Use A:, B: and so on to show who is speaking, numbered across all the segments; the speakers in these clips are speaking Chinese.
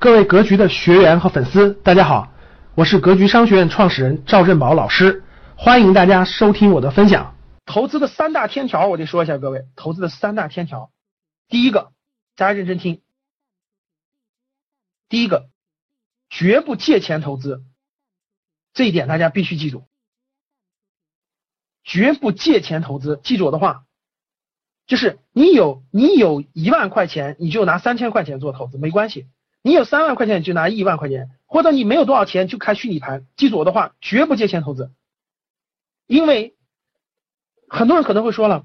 A: 各位格局的学员和粉丝，大家好，我是格局商学院创始人赵振宝老师，欢迎大家收听我的分享。投资的三大天条，我得说一下，各位，投资的三大天条，第一个，大家认真听，第一个，绝不借钱投资，这一点大家必须记住，绝不借钱投资，记住我的话，就是你有你有一万块钱，你就拿三千块钱做投资，没关系。你有三万块钱，你就拿一万块钱，或者你没有多少钱就开虚拟盘。记住我的话，绝不借钱投资，因为很多人可能会说了，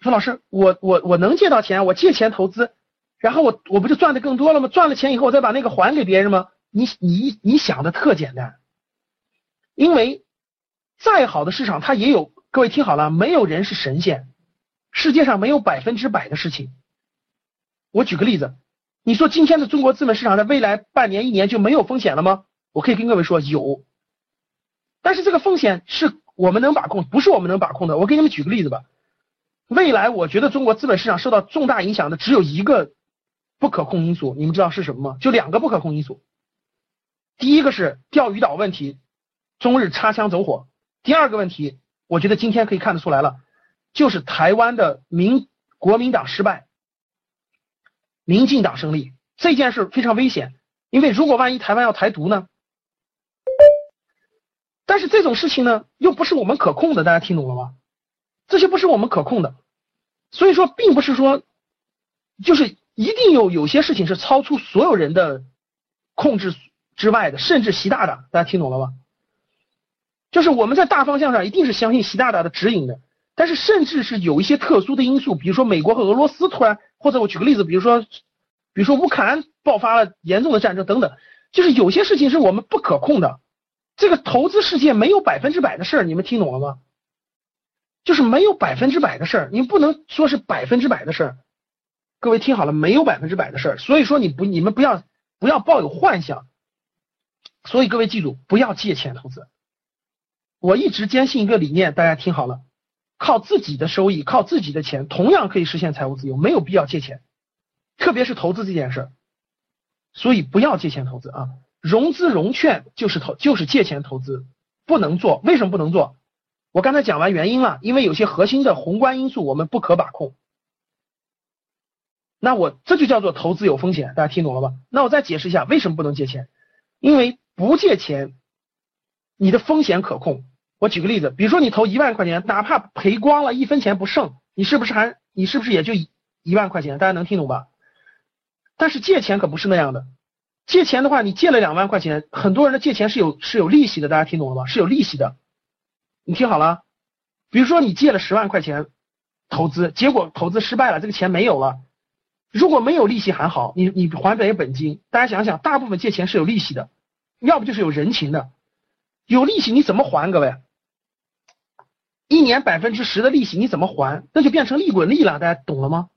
A: 说老师，我我我能借到钱，我借钱投资，然后我我不就赚的更多了吗？赚了钱以后，我再把那个还给别人吗？你你你想的特简单，因为再好的市场它也有，各位听好了，没有人是神仙，世界上没有百分之百的事情。我举个例子。你说今天的中国资本市场在未来半年一年就没有风险了吗？我可以跟各位说有，但是这个风险是我们能把控，不是我们能把控的。我给你们举个例子吧，未来我觉得中国资本市场受到重大影响的只有一个不可控因素，你们知道是什么吗？就两个不可控因素，第一个是钓鱼岛问题，中日擦枪走火；第二个问题，我觉得今天可以看得出来了，就是台湾的民国民党失败。民进党胜利这件事非常危险，因为如果万一台湾要台独呢？但是这种事情呢，又不是我们可控的，大家听懂了吗？这些不是我们可控的，所以说并不是说，就是一定有有些事情是超出所有人的控制之外的，甚至习大大，大家听懂了吗？就是我们在大方向上一定是相信习大大的指引的，但是甚至是有一些特殊的因素，比如说美国和俄罗斯突然。或者我举个例子，比如说，比如说乌克兰爆发了严重的战争等等，就是有些事情是我们不可控的。这个投资世界没有百分之百的事儿，你们听懂了吗？就是没有百分之百的事儿，你不能说是百分之百的事儿。各位听好了，没有百分之百的事儿，所以说你不，你们不要不要抱有幻想。所以各位记住，不要借钱投资。我一直坚信一个理念，大家听好了。靠自己的收益，靠自己的钱，同样可以实现财务自由，没有必要借钱，特别是投资这件事儿，所以不要借钱投资啊！融资融券就是投，就是借钱投资，不能做。为什么不能做？我刚才讲完原因了，因为有些核心的宏观因素我们不可把控。那我这就叫做投资有风险，大家听懂了吧？那我再解释一下为什么不能借钱，因为不借钱，你的风险可控。我举个例子，比如说你投一万块钱，哪怕赔光了，一分钱不剩，你是不是还你是不是也就一万块钱？大家能听懂吧？但是借钱可不是那样的，借钱的话，你借了两万块钱，很多人的借钱是有是有利息的，大家听懂了吗？是有利息的。你听好了，比如说你借了十万块钱投资，结果投资失败了，这个钱没有了。如果没有利息还好，你你还本本金。大家想想，大部分借钱是有利息的，要不就是有人情的，有利息你怎么还？各位？一年百分之十的利息你怎么还？那就变成利滚利了，大家懂了吗？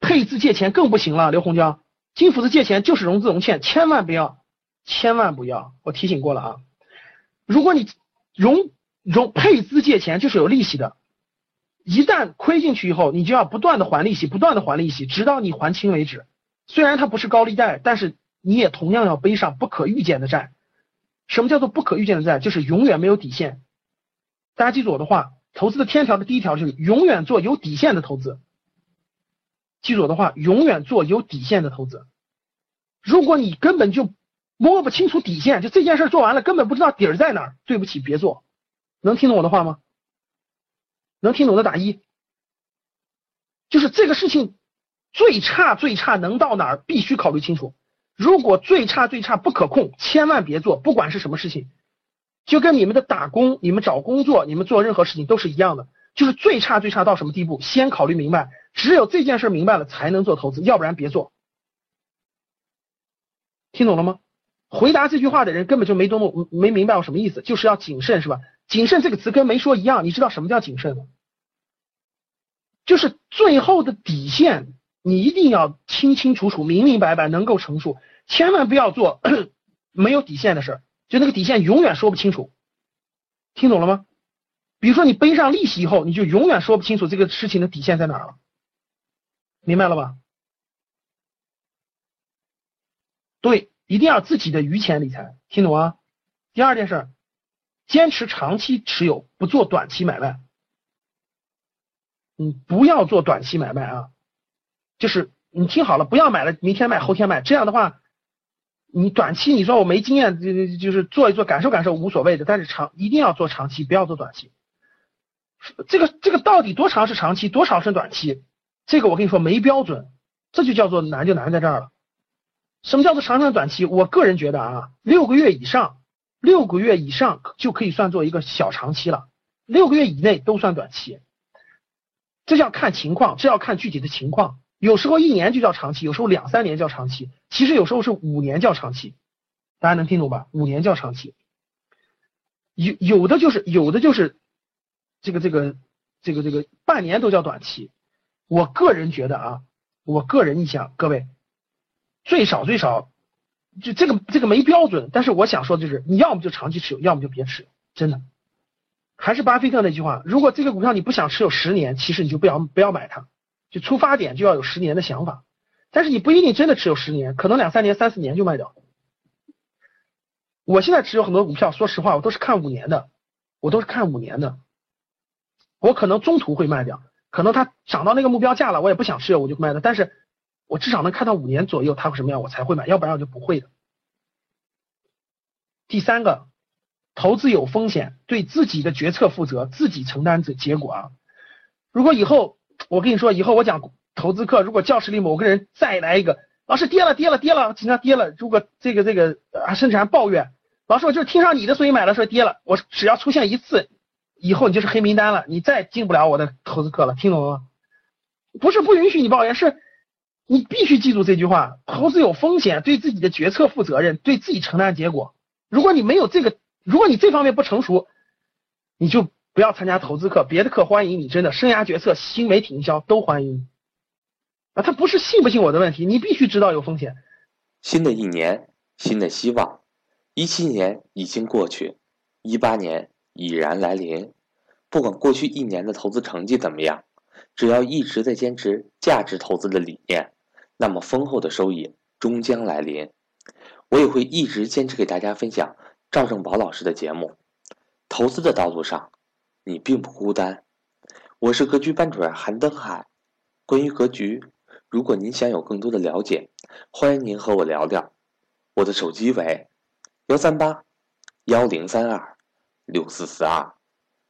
A: 配资借钱更不行了，刘洪江，金斧子借钱就是融资融券，千万不要，千万不要，我提醒过了啊！如果你融融配资借钱就是有利息的，一旦亏进去以后，你就要不断的还利息，不断的还利息，直到你还清为止。虽然它不是高利贷，但是你也同样要背上不可预见的债。什么叫做不可预见的债？就是永远没有底线。大家记住我的话，投资的天条的第一条就是永远做有底线的投资。记住我的话，永远做有底线的投资。如果你根本就摸不清楚底线，就这件事做完了根本不知道底儿在哪儿，对不起，别做。能听懂我的话吗？能听懂的打一。就是这个事情最差最差能到哪儿，必须考虑清楚。如果最差最差不可控，千万别做，不管是什么事情，就跟你们的打工、你们找工作、你们做任何事情都是一样的，就是最差最差到什么地步，先考虑明白，只有这件事明白了才能做投资，要不然别做。听懂了吗？回答这句话的人根本就没懂，没明白我什么意思，就是要谨慎，是吧？谨慎这个词跟没说一样，你知道什么叫谨慎吗？就是最后的底线。你一定要清清楚楚、明明白白，能够陈述，千万不要做 没有底线的事，就那个底线永远说不清楚，听懂了吗？比如说你背上利息以后，你就永远说不清楚这个事情的底线在哪儿了，明白了吧？对，一定要自己的余钱理财，听懂啊？第二件事，坚持长期持有，不做短期买卖。嗯，不要做短期买卖啊，就是你听好了，不要买了，明天卖，后天卖，这样的话，你短期你说我没经验，就就是做一做，感受感受无所谓的，但是长一定要做长期，不要做短期。这个这个到底多长是长期，多少是短期？这个我跟你说没标准，这就叫做难就难在这儿了。什么叫做长长短期？我个人觉得啊，六个月以上，六个月以上就可以算作一个小长期了，六个月以内都算短期。这要看情况，这要看具体的情况。有时候一年就叫长期，有时候两三年叫长期，其实有时候是五年叫长期。大家能听懂吧？五年叫长期。有有的就是有的就是这个这个这个这个半年都叫短期。我个人觉得啊，我个人意向，各位最少最少就这个这个没标准，但是我想说的就是，你要么就长期持有，要么就别持有，真的。还是巴菲特那句话，如果这个股票你不想持有十年，其实你就不要不要买它，就出发点就要有十年的想法。但是你不一定真的持有十年，可能两三年、三四年就卖掉。我现在持有很多股票，说实话，我都是看五年的，我都是看五年的。我可能中途会卖掉，可能它涨到那个目标价了，我也不想持有，我就卖了。但是我至少能看到五年左右它会什么样，我才会买，要不然我就不会的。第三个。投资有风险，对自己的决策负责，自己承担这结果啊！如果以后我跟你说，以后我讲投资课，如果教室里某个人再来一个，老师跌了跌了跌了，经常跌了。如果这个这个啊，甚至还抱怨，老师我就是听上你的所以买了，说跌了，我只要出现一次，以后你就是黑名单了，你再进不了我的投资课了，听懂了吗？不是不允许你抱怨，是你必须记住这句话：投资有风险，对自己的决策负责任，对自己承担结果。如果你没有这个。如果你这方面不成熟，你就不要参加投资课，别的课欢迎你，真的，生涯决策、新媒体营销都欢迎。啊，他不是信不信我的问题，你必须知道有风险。
B: 新的一年，新的希望，一七年已经过去，一八年已然来临。不管过去一年的投资成绩怎么样，只要一直在坚持价值投资的理念，那么丰厚的收益终将来临。我也会一直坚持给大家分享。赵正宝老师的节目，投资的道路上，你并不孤单。我是格局班主任韩登海。关于格局，如果您想有更多的了解，欢迎您和我聊聊。我的手机为幺三八幺零三二六四四二，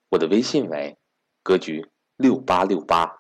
B: 我的微信为格局六八六八。